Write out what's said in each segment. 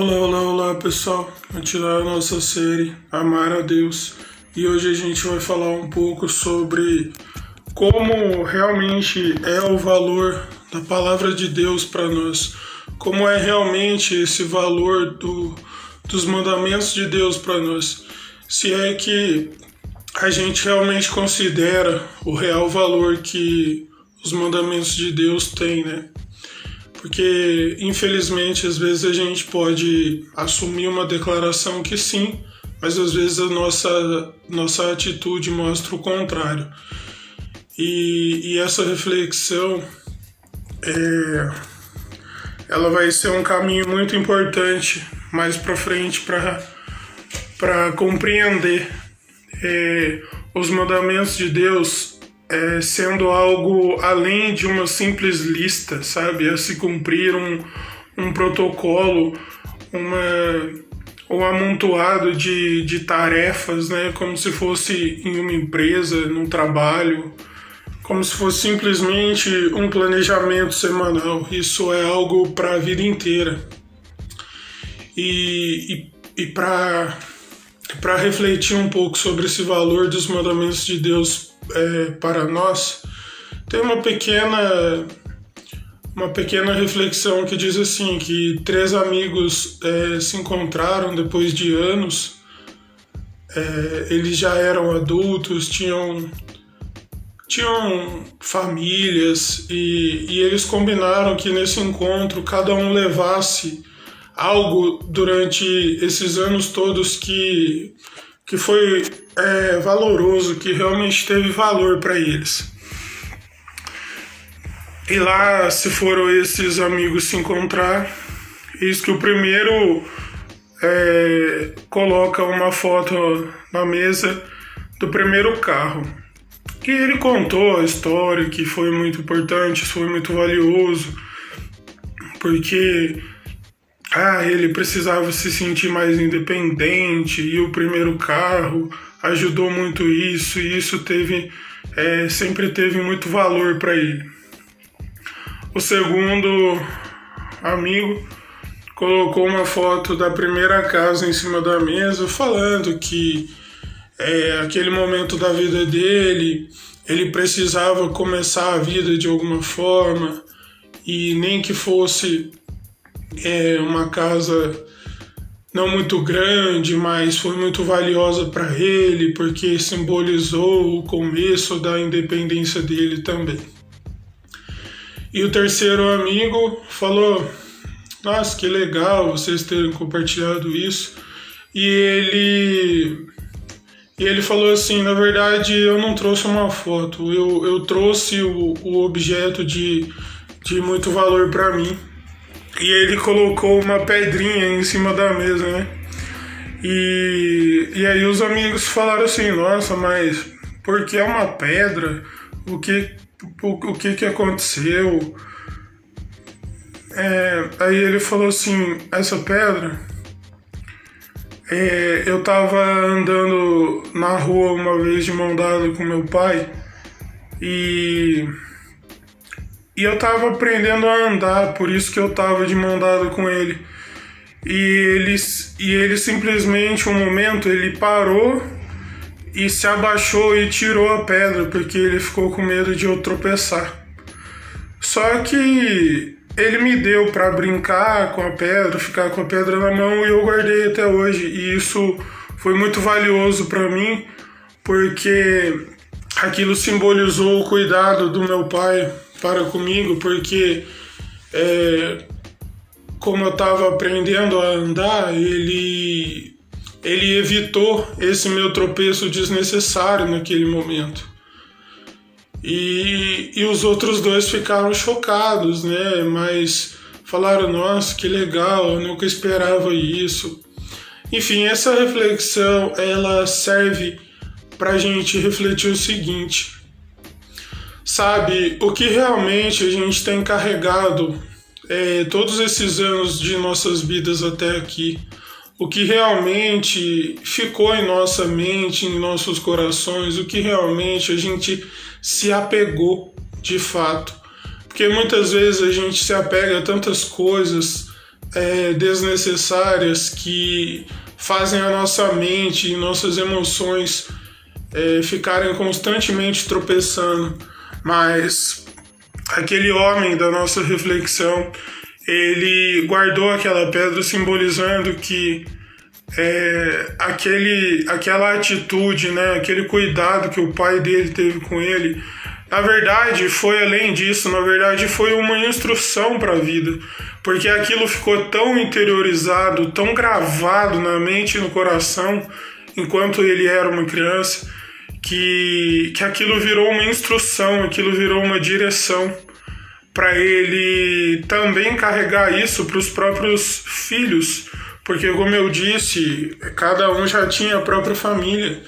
Olá, olá, olá pessoal. Continuar a nossa série Amar a Deus e hoje a gente vai falar um pouco sobre como realmente é o valor da palavra de Deus para nós, como é realmente esse valor do, dos mandamentos de Deus para nós. Se é que a gente realmente considera o real valor que os mandamentos de Deus têm, né? Porque infelizmente às vezes a gente pode assumir uma declaração que sim, mas às vezes a nossa, nossa atitude mostra o contrário. E, e essa reflexão é, ela vai ser um caminho muito importante mais para frente para compreender é, os mandamentos de Deus é, sendo algo além de uma simples lista, sabe? A se cumprir um, um protocolo, uma, um amontoado de, de tarefas, né? Como se fosse em uma empresa, num trabalho, como se fosse simplesmente um planejamento semanal. Isso é algo para a vida inteira. E, e, e para refletir um pouco sobre esse valor dos mandamentos de Deus é, para nós, tem uma pequena uma pequena reflexão que diz assim que três amigos é, se encontraram depois de anos é, eles já eram adultos tinham tinham famílias e, e eles combinaram que nesse encontro cada um levasse algo durante esses anos todos que que foi é, valoroso, que realmente teve valor para eles. E lá se foram esses amigos se encontrar, eis que o primeiro é, coloca uma foto na mesa do primeiro carro. Que ele contou a história, que foi muito importante, foi muito valioso, porque ah, ele precisava se sentir mais independente e o primeiro carro ajudou muito isso e isso teve é, sempre teve muito valor para ele. O segundo amigo colocou uma foto da primeira casa em cima da mesa, falando que é, aquele momento da vida dele ele precisava começar a vida de alguma forma e nem que fosse é uma casa não muito grande, mas foi muito valiosa para ele porque simbolizou o começo da independência dele também. E o terceiro amigo falou: Nossa, que legal vocês terem compartilhado isso. E ele e ele falou assim: Na verdade, eu não trouxe uma foto, eu, eu trouxe o, o objeto de, de muito valor para mim e ele colocou uma pedrinha em cima da mesa, né? E, e aí os amigos falaram assim, nossa, mas por que é uma pedra? O que, o, o que que aconteceu? É, aí ele falou assim, essa pedra, é, eu tava andando na rua uma vez de mão dada com meu pai e e eu tava aprendendo a andar, por isso que eu tava de mão com ele. E ele, e ele simplesmente, um momento, ele parou e se abaixou e tirou a pedra, porque ele ficou com medo de eu tropeçar. Só que ele me deu para brincar com a pedra, ficar com a pedra na mão e eu guardei até hoje. E isso foi muito valioso para mim, porque aquilo simbolizou o cuidado do meu pai para comigo, porque é, como eu estava aprendendo a andar, ele, ele evitou esse meu tropeço desnecessário naquele momento. E, e os outros dois ficaram chocados, né? Mas falaram: nossa, que legal, eu nunca esperava isso. Enfim, essa reflexão ela serve para a gente refletir o seguinte: sabe, o que realmente a gente tem carregado é, todos esses anos de nossas vidas até aqui, o que realmente ficou em nossa mente, em nossos corações, o que realmente a gente se apegou de fato. Porque muitas vezes a gente se apega a tantas coisas, é, desnecessárias que fazem a nossa mente e nossas emoções é, ficarem constantemente tropeçando. Mas aquele homem da nossa reflexão, ele guardou aquela pedra simbolizando que é, aquele, aquela atitude, né, aquele cuidado que o pai dele teve com ele, na verdade foi além disso, na verdade foi uma instrução para a vida, porque aquilo ficou tão interiorizado, tão gravado na mente e no coração, enquanto ele era uma criança, que, que aquilo virou uma instrução, aquilo virou uma direção para ele também carregar isso para os próprios filhos, porque, como eu disse, cada um já tinha a própria família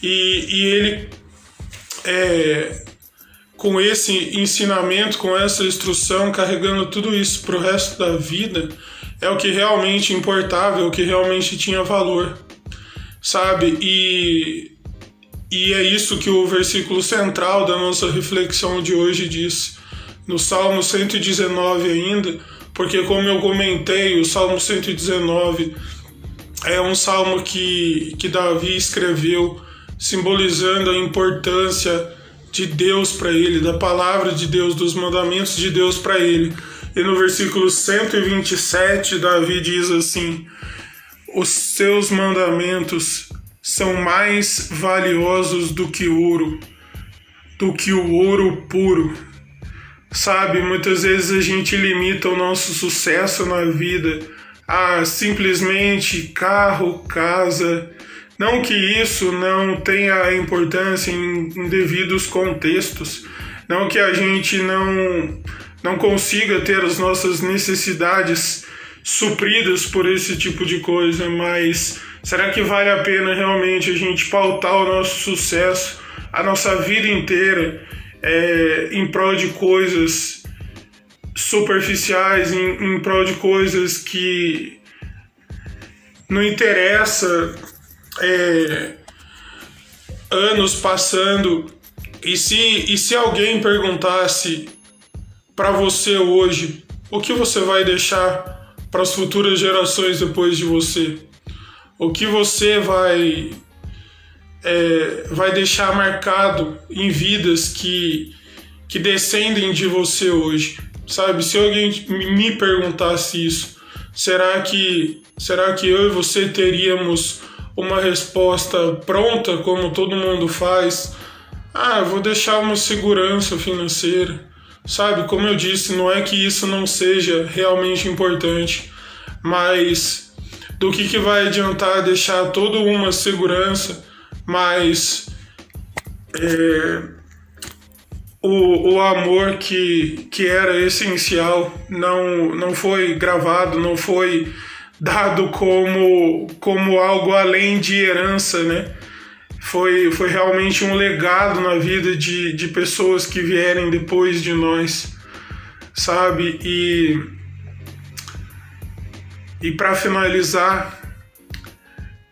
e, e ele, é, com esse ensinamento, com essa instrução, carregando tudo isso para o resto da vida, é o que realmente importava, é o que realmente tinha valor, sabe? E, e é isso que o versículo central da nossa reflexão de hoje diz no Salmo 119 ainda, porque como eu comentei, o Salmo 119 é um salmo que, que Davi escreveu simbolizando a importância de Deus para ele, da palavra de Deus, dos mandamentos de Deus para ele. E no versículo 127, Davi diz assim: Os seus mandamentos são mais valiosos do que ouro, do que o ouro puro. Sabe, muitas vezes a gente limita o nosso sucesso na vida a simplesmente carro, casa. Não que isso não tenha importância em, devidos contextos, não que a gente não, não consiga ter as nossas necessidades supridas por esse tipo de coisa, mas será que vale a pena realmente a gente pautar o nosso sucesso, a nossa vida inteira? é, em prol de coisas superficiais, em, em prol de coisas que não interessa é, anos passando e se, e se alguém perguntasse para você hoje o que você vai deixar para as futuras gerações depois de você, o que você vai é, vai deixar marcado em vidas que, que descendem de você hoje. Sabe, se alguém me perguntasse isso, será que, será que eu e você teríamos uma resposta pronta, como todo mundo faz? Ah, vou deixar uma segurança financeira. Sabe, como eu disse, não é que isso não seja realmente importante, mas do que, que vai adiantar deixar toda uma segurança mas é, o, o amor que, que era essencial não, não foi gravado, não foi dado como, como algo além de herança, né? Foi, foi realmente um legado na vida de, de pessoas que vierem depois de nós, sabe? E, e para finalizar,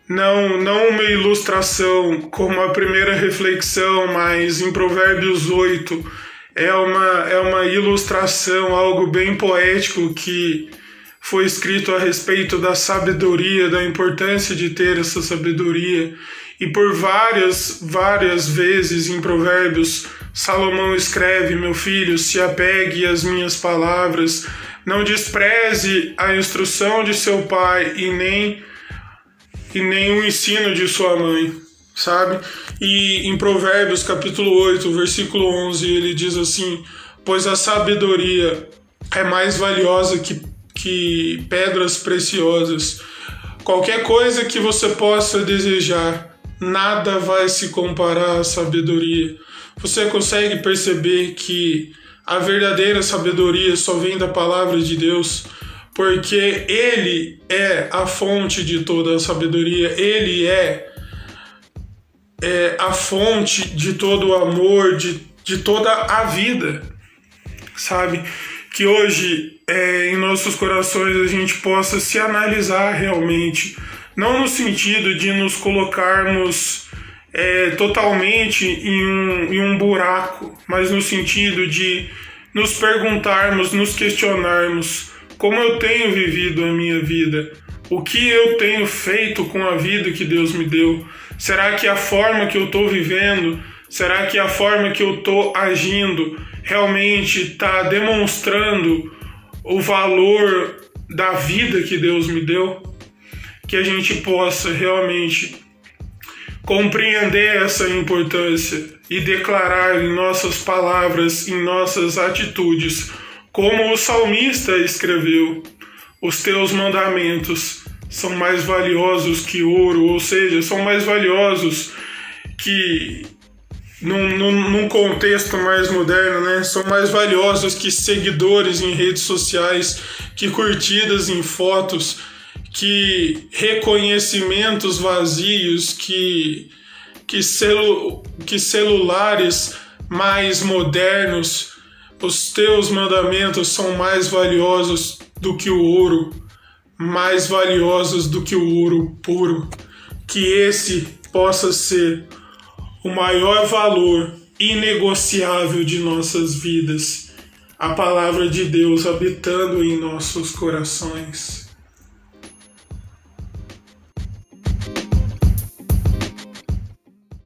não, não uma ilustração como a primeira reflexão, mas em Provérbios 8 é uma, é uma ilustração, algo bem poético que foi escrito a respeito da sabedoria, da importância de ter essa sabedoria. E por várias, várias vezes em Provérbios, Salomão escreve: Meu filho, se apegue às minhas palavras, não despreze a instrução de seu pai e nem e nenhum ensino de sua mãe, sabe? E em Provérbios capítulo 8, versículo 11, ele diz assim: Pois a sabedoria é mais valiosa que, que pedras preciosas. Qualquer coisa que você possa desejar, nada vai se comparar à sabedoria. Você consegue perceber que a verdadeira sabedoria só vem da palavra de Deus porque Ele é a fonte de toda a sabedoria, Ele é, é a fonte de todo o amor, de, de toda a vida, sabe? Que hoje é, em nossos corações a gente possa se analisar realmente, não no sentido de nos colocarmos é, totalmente em um, em um buraco, mas no sentido de nos perguntarmos, nos questionarmos como eu tenho vivido a minha vida, o que eu tenho feito com a vida que Deus me deu. Será que a forma que eu estou vivendo, será que a forma que eu estou agindo realmente está demonstrando o valor da vida que Deus me deu? Que a gente possa realmente compreender essa importância e declarar em nossas palavras, em nossas atitudes, como o salmista escreveu: Os teus mandamentos são mais valiosos que ouro, ou seja, são mais valiosos que num, num, num, contexto mais moderno, né? São mais valiosos que seguidores em redes sociais, que curtidas em fotos, que reconhecimentos vazios, que, que, celu, que celulares mais modernos. Os teus mandamentos são mais valiosos do que o ouro, mais valiosos do que o ouro puro. Que esse possa ser o maior valor inegociável de nossas vidas, a palavra de Deus habitando em nossos corações.